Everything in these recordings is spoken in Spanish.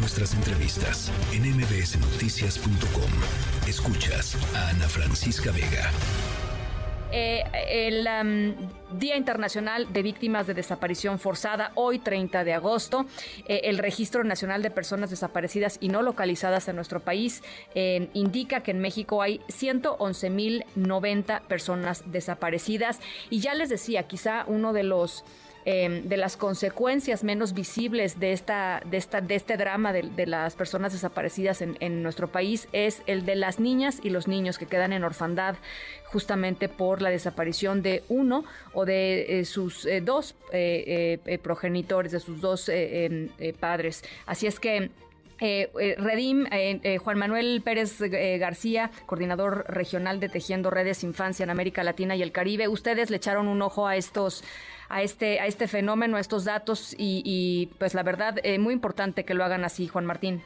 nuestras entrevistas en mbsnoticias.com. Escuchas a Ana Francisca Vega. Eh, el Día Internacional de Víctimas de Desaparición Forzada, hoy 30 de agosto, eh, el Registro Nacional de Personas Desaparecidas y No Localizadas en nuestro país eh, indica que en México hay 111.090 personas desaparecidas. Y ya les decía, quizá uno de los Em, de las consecuencias menos visibles de esta, de esta, de este drama de, las personas desaparecidas en, nuestro país es el de las niñas y los niños que quedan en orfandad justamente por la desaparición de uno o de eh, sus eh, dos eh, progenitores, de sus dos em, padres. Así es que Redim, Juan Manuel Pérez García, coordinador regional de Tejiendo Redes Infancia en América Latina y el Caribe, ustedes le echaron un ojo a estos a este, a este fenómeno, a estos datos y, pues la verdad, eh, muy importante que lo hagan así, Juan Martín.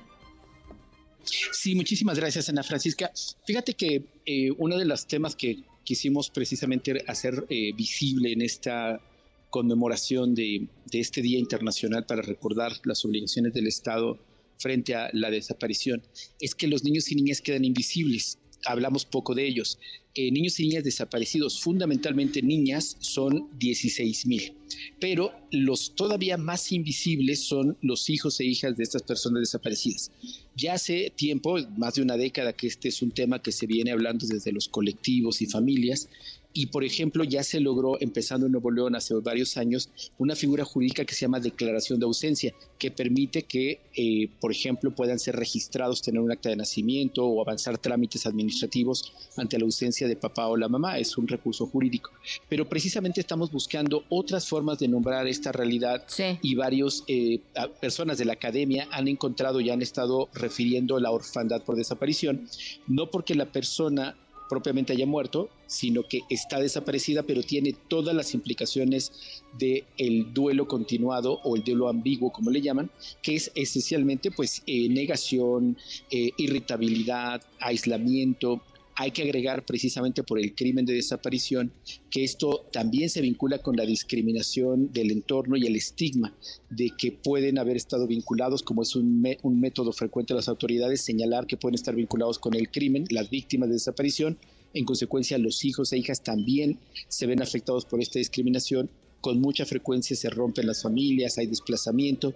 Sí, muchísimas gracias, Ana Francisca. Fíjate que eh, uno de los temas que quisimos precisamente hacer eh, visible en esta conmemoración de, este Día Internacional para recordar las obligaciones del Estado frente a la desaparición es que los niños y niñas quedan invisibles hablamos poco de ellos. Eh, niños y niñas desaparecidos, fundamentalmente niñas, son 16 mil. Pero los todavía más invisibles son los hijos e hijas de estas personas desaparecidas. Ya hace tiempo, más de una década, que este es un tema que se viene hablando desde los colectivos y familias y, por ejemplo, ya se logró, empezando en Nuevo León hace varios años, una figura jurídica que se llama declaración de ausencia, que permite que, eh, por ejemplo, puedan ser registrados, tener un acta de nacimiento o avanzar trámites administrativos ante la ausencia de papá o la mamá. Es un recurso jurídico. Pero precisamente estamos buscando otras formas de nombrar esta realidad y varios eh, personas de la academia han encontrado y han estado refiriendo la orfandad por desaparición, no porque la persona propiamente haya muerto, sino que está desaparecida, pero tiene todas las implicaciones del el duelo continuado o el duelo ambiguo, como le llaman, que es esencialmente pues eh, negación, eh, irritabilidad, aislamiento, hay que agregar precisamente por el crimen de desaparición que esto también se vincula con la discriminación del entorno y el estigma de que pueden haber estado vinculados, como es un, método frecuente de las autoridades, señalar que pueden estar vinculados con el crimen, las víctimas de desaparición. En consecuencia, los hijos e hijas también se ven afectados por esta discriminación con mucha frecuencia se rompen las familias, hay desplazamiento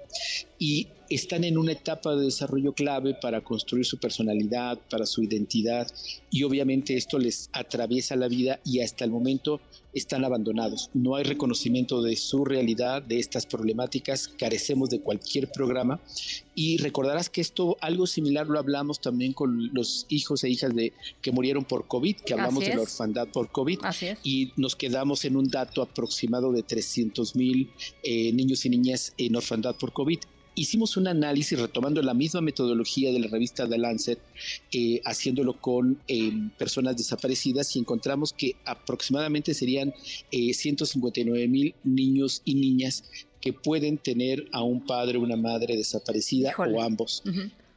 y están en una etapa de desarrollo clave para construir su personalidad, para su identidad y obviamente esto les atraviesa la vida y hasta el momento están abandonados. No hay reconocimiento de su realidad, de estas problemáticas, carecemos de cualquier programa. Y recordarás que esto algo similar lo hablamos también con los hijos e hijas de que murieron por COVID, que hablamos de la orfandad por COVID y nos quedamos en un dato aproximado de 300 mil eh, niños y niñas en orfandad por COVID hicimos un análisis retomando la misma metodología de la revista The Lancet, eh, haciéndolo con eh, personas desaparecidas y encontramos que aproximadamente serían 159 eh, mil niños y niñas que pueden tener a un padre o una madre desaparecida o ambos.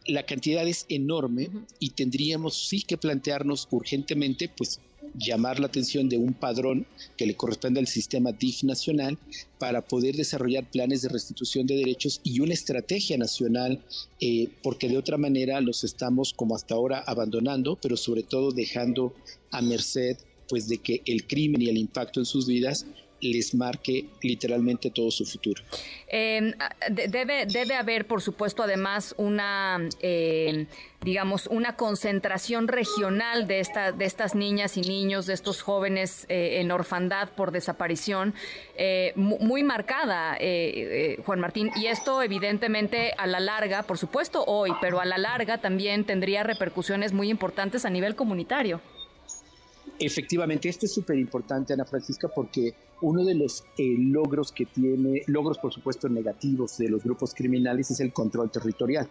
La cantidad es enorme y tendríamos sí que plantearnos urgentemente, pues llamar la atención de un padrón que le corresponde al sistema DIF nacional para poder desarrollar planes de restitución de derechos y una estrategia nacional, eh, porque de otra manera los estamos como hasta ahora abandonando, pero sobre todo dejando a merced pues de que el crimen y el impacto en sus vidas les marque literalmente todo su futuro. Em, debe, debe haber, por supuesto, además una, em, digamos, una concentración regional de, esta, de estas niñas y niños, de estos jóvenes eh, en orfandad por desaparición, eh, muy marcada, eh, Juan Martín. Y esto, evidentemente, a la larga, por supuesto hoy, pero a la larga también tendría repercusiones muy importantes a nivel comunitario. Efectivamente, esto es súper importante, Ana Francisca, porque uno de los eh, logros que tiene, logros por supuesto negativos de los grupos criminales es el control territorial,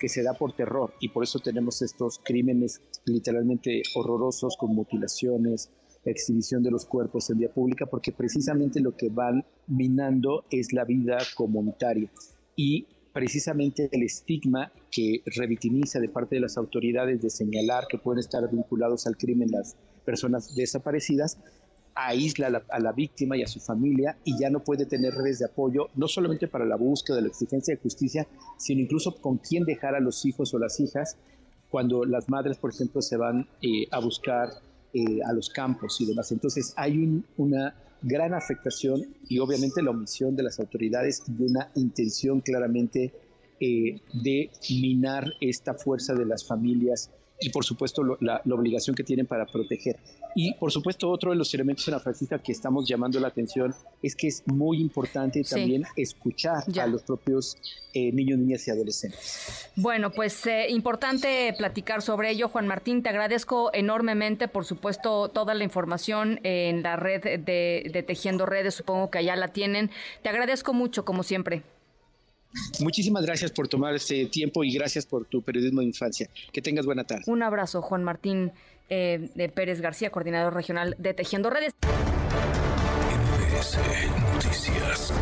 que se da por terror y por eso tenemos estos crímenes literalmente horrorosos con mutilaciones, exhibición de los cuerpos en vía pública, porque precisamente lo que van minando es la vida comunitaria. Y precisamente el estigma que revitimiza de parte de las autoridades de señalar que pueden estar vinculados al crimen las personas desaparecidas, aísla a la, víctima y a su familia y ya no puede tener redes de apoyo, no solamente para la búsqueda de la exigencia de justicia, sino incluso con quién dejar a los hijos o las hijas cuando las madres, por ejemplo, se van eh, a buscar eh, a los campos y demás. Entonces hay una gran afectación y obviamente la omisión de las autoridades y una intención claramente eh, de minar esta fuerza de las familias y por supuesto la, obligación que tienen para proteger. Y por supuesto otro de los elementos en la Francisca que estamos llamando la atención es que es muy importante también escuchar a los propios eh, niños, niñas y adolescentes. Bueno, pues eh, importante platicar sobre ello. Juan Martín, te agradezco enormemente, por supuesto, toda la información en la red de, de Tejiendo Redes, supongo que allá la tienen. Te agradezco mucho, como siempre. Muchísimas gracias por tomar este tiempo y gracias por tu periodismo de infancia. Que tengas buena tarde. Un abrazo, Juan Martín eh, de Pérez García, coordinador regional de Tejiendo Redes. Noticias.